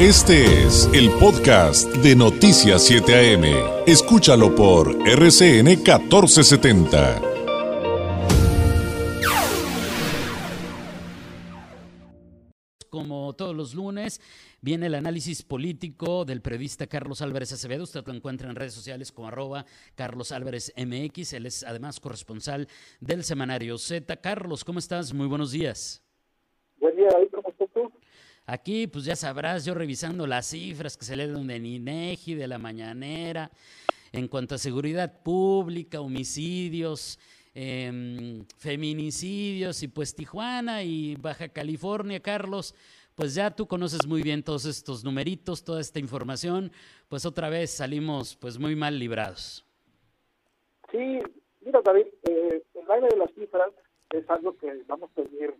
Este es el podcast de Noticias 7 AM. Escúchalo por RCN 1470. Como todos los lunes, viene el análisis político del periodista Carlos Álvarez Acevedo. Usted lo encuentra en redes sociales como arroba Carlos Álvarez MX. Él es además corresponsal del semanario Z. Carlos, ¿cómo estás? Muy buenos días. Buen día, David. Aquí, pues ya sabrás, yo revisando las cifras que se leen de INEGI, de la mañanera, en cuanto a seguridad pública, homicidios, em, feminicidios, y pues Tijuana y Baja California, Carlos, pues ya tú conoces muy bien todos estos numeritos, toda esta información, pues otra vez salimos pues muy mal librados. Sí, mira David, eh, el baile de las cifras es algo que vamos a seguir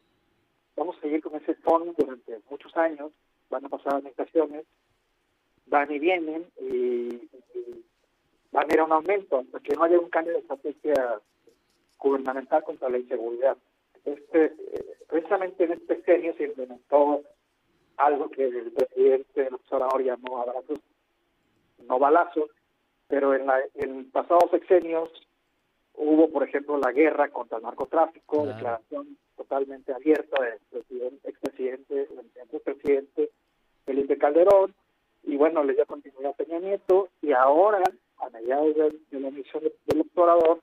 vamos a seguir con ese fondo durante muchos años, van a pasar administraciones, van y vienen y, van a ir a un aumento hasta que no haya un cambio de estrategia gubernamental contra la inseguridad. Este, eh, precisamente en este sexenio se implementó algo que el presidente López llamó abrazos, no balazos, pero en, la, en pasados sexenios hubo, por ejemplo, la guerra contra el narcotráfico, declaración totalmente abierta del presidente, expresidente, el presidente Felipe Calderón, y bueno, le dio continuidad a Peña Nieto, y ahora, a mediados de, la emisión del doctorador,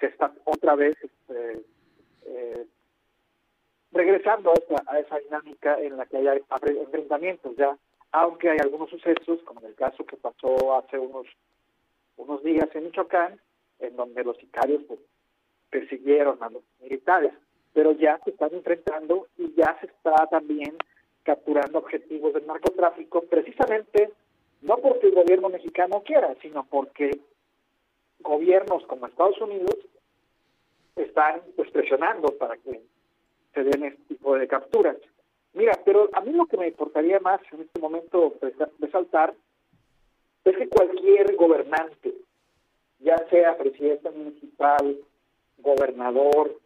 se está otra vez este, eh, regresando a esa, a esa dinámica en la que hay enfrentamientos ya, aunque hay algunos sucesos, como en el caso que pasó hace unos, unos días en Michoacán, en donde los sicarios pues, persiguieron a los militares pero ya se están enfrentando y ya se está también capturando objetivos del narcotráfico, precisamente no porque el gobierno mexicano quiera, sino porque gobiernos como Estados Unidos están pues, presionando para que se den este tipo de capturas. Mira, pero a mí lo que me importaría más en este momento resaltar es que cualquier gobernante, ya sea presidente municipal, gobernador,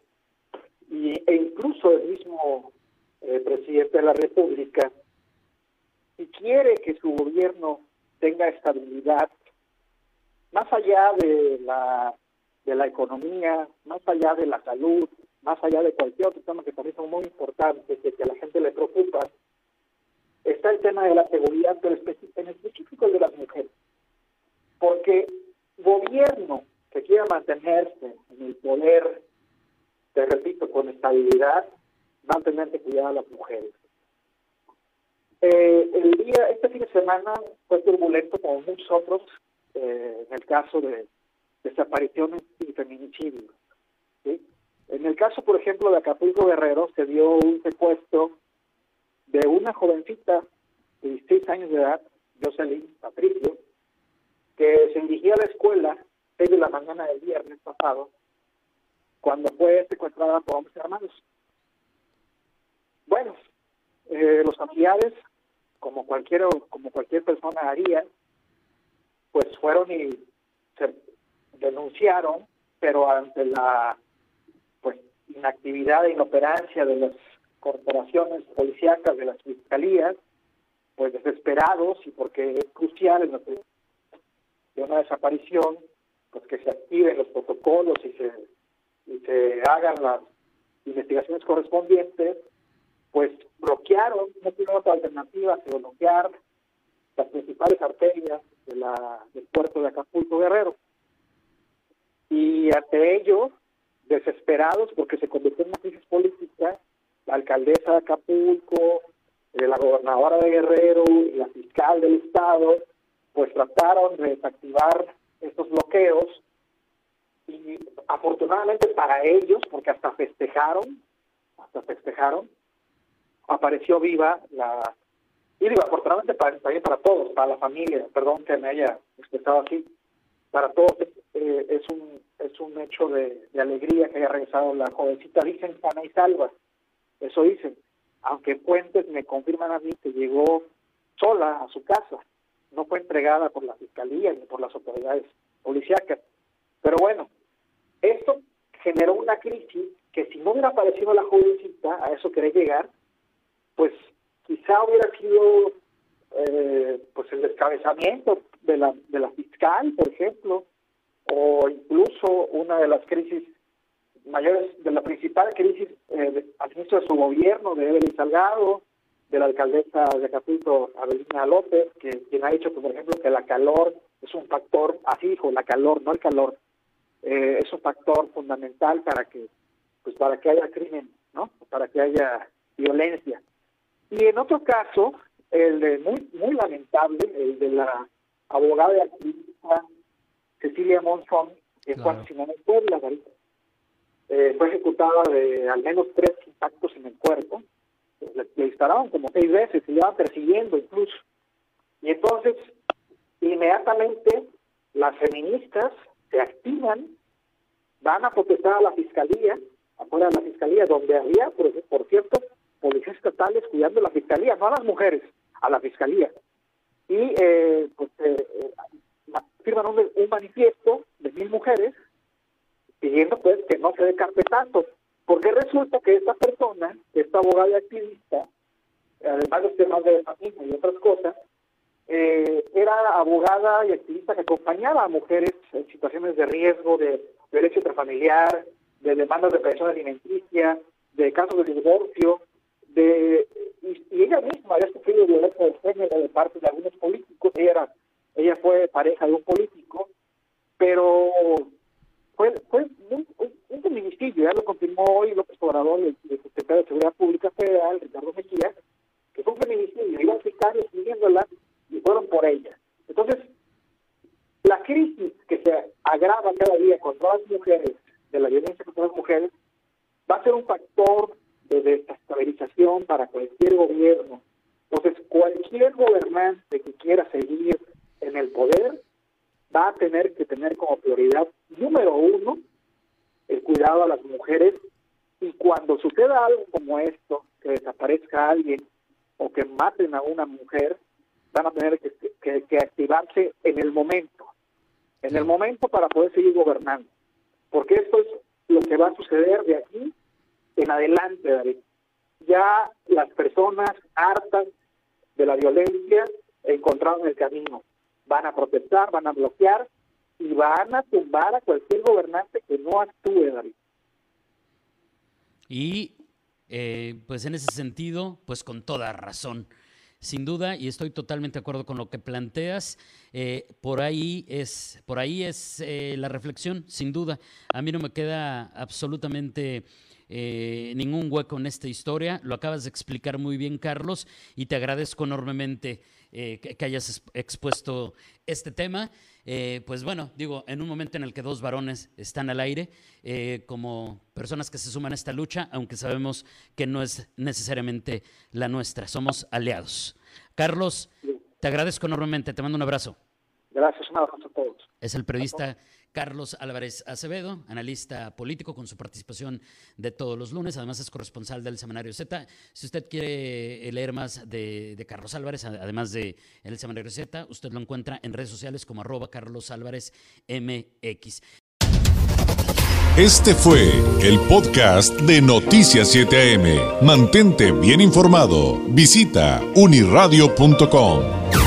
y, e incluso el mismo eh, presidente de la República, si quiere que su gobierno tenga estabilidad, más allá de la, de la economía, más allá de la salud, más allá de cualquier otro tema que también son muy importantes, que, que a la gente le preocupa, está el tema de la seguridad, pero en específico el de las mujeres. Porque gobierno que quiera mantenerse en el poder te repito, con estabilidad, van a tener que cuidar a las mujeres. Eh, el día, este fin de semana fue turbulento como muchos otros eh, en el caso de desapariciones y feminicidios. En el caso, por ejemplo, de Acapulco Guerrero, se dio un secuestro de una jovencita de 16 años de edad, Jocelyn Patricio, dirigía la escuela 6 de la mañana del viernes pasado cuando fue secuestrada por hombres hermanos. Bueno, eh, los familiares, como cualquier, como cualquier persona haría, pues fueron y se denunciaron, pero ante la pues inactividad e inoperancia de las corporaciones policíacas, de las fiscalías, pues desesperados y porque es crucial en de una desaparición, pues que se activen los protocolos y se y se hagan las investigaciones correspondientes, pues bloquearon, no tiene otra alternativa que bloquear las principales arterias de la, del puerto de Acapulco Guerrero. Y ante ello, desesperados porque se convirtió en una crisis política, la alcaldesa de Acapulco, eh, la gobernadora de Guerrero la fiscal del estado, pues trataron de desactivar estos bloqueos y afortunadamente para ellos, porque hasta festejaron, hasta festejaron, apareció viva la, y digo, afortunadamente para, también para todos, para la familia, perdón que me haya expresado así, para todos eh, es un es un hecho de, alegría que haya regresado la jovencita, dicen sana y salva, eso dicen, aunque Puentes me confirman a mí que llegó sola a su casa, no fue entregada por la fiscalía ni por las autoridades policíacas. Pero bueno, esto generó una crisis que si no hubiera aparecido la jovencita, a eso quería llegar, pues quizá hubiera sido eh, pues el descabezamiento de la, de la fiscal, por ejemplo, o incluso una de las crisis mayores, de la principal crisis eh, al inicio de su gobierno, de Evelyn Salgado, de la alcaldesa de Acapulco, Abelina López, que quien ha dicho, por ejemplo, que la calor es un factor, así dijo, la calor, no el calor, eh, es un factor fundamental para que, pues para que haya crimen, ¿no? Para que haya violencia. Y en otro caso, el de muy muy lamentable, el de la abogada y activista Cecilia Monzón, que claro. Simón en Puebla, eh, fue ejecutada de al menos tres impactos en el cuerpo. Le, le dispararon como seis veces, se iba persiguiendo incluso. Y entonces, inmediatamente, las feministas se activan, van a protestar a la fiscalía, afuera de la fiscalía, donde había, por, cierto, policías estatales cuidando la fiscalía, no a las mujeres, a la fiscalía. Y eh, pues eh, eh firman un, un, manifiesto de mil mujeres pidiendo pues que no se dé carpetazo, porque resulta que esta persona, esta abogada y activista, además de temas de machismo y otras cosas, eh, era abogada y activista que acompañaba a mujeres en situaciones de riesgo, de derecho intrafamiliar, de demandas de pensión alimenticia, de casos de divorcio, de y, y, ella misma había sufrido violencia de género de parte de algunos políticos. Ella, era, ella fue pareja de un político, pero fue, fue un, un, ya lo confirmó hoy López Obrador, el, el secretario de Seguridad Pública Federal, Ricardo Mejía, que fue un feminicidio, iban sicarios siguiéndola y fueron por ella. Entonces, la crisis que se agrava cada día contra las mujeres, de la violencia contra las mujeres, va a ser un factor de desestabilización para cualquier gobierno. Entonces, cualquier gobernante que quiera seguir en el poder va a tener que tener como prioridad número uno el cuidado a las mujeres y cuando suceda algo como esto, que desaparezca alguien o que maten a una mujer, van a tener que, que, que activarse en el momento, en el momento para poder seguir gobernando. Porque esto es lo que va a suceder de aquí en adelante, David. Ya las personas hartas de la violencia encontraron el camino. Van a protestar, van a bloquear y van a tumbar a cualquier gobernante que no actúe, David. Y eh, pues en ese sentido, pues con toda razón. Sin duda, y estoy totalmente de acuerdo con lo que planteas, eh, por ahí es, por ahí es eh, la reflexión, sin duda. A mí no me queda absolutamente eh, ningún hueco en esta historia. Lo acabas de explicar muy bien, Carlos, y te agradezco enormemente eh, que, que, hayas expuesto este tema. Eh, pues bueno, digo, en un momento en el que dos varones están al aire, como personas que se suman a esta lucha, aunque sabemos que no es necesariamente la nuestra, somos aliados. Carlos, te agradezco enormemente, te mando un abrazo. Gracias, un abrazo a todos. Es el periodista Carlos Álvarez Acevedo, analista político con su participación de todos los lunes, además es corresponsal del Semanario Z. Si usted quiere leer más de, Carlos Álvarez, además de el Semanario Z, usted lo encuentra en redes sociales como arroba Carlos Álvarez MX. Este fue el podcast de Noticias 7am. Mantente bien informado. Visita uniradio.com.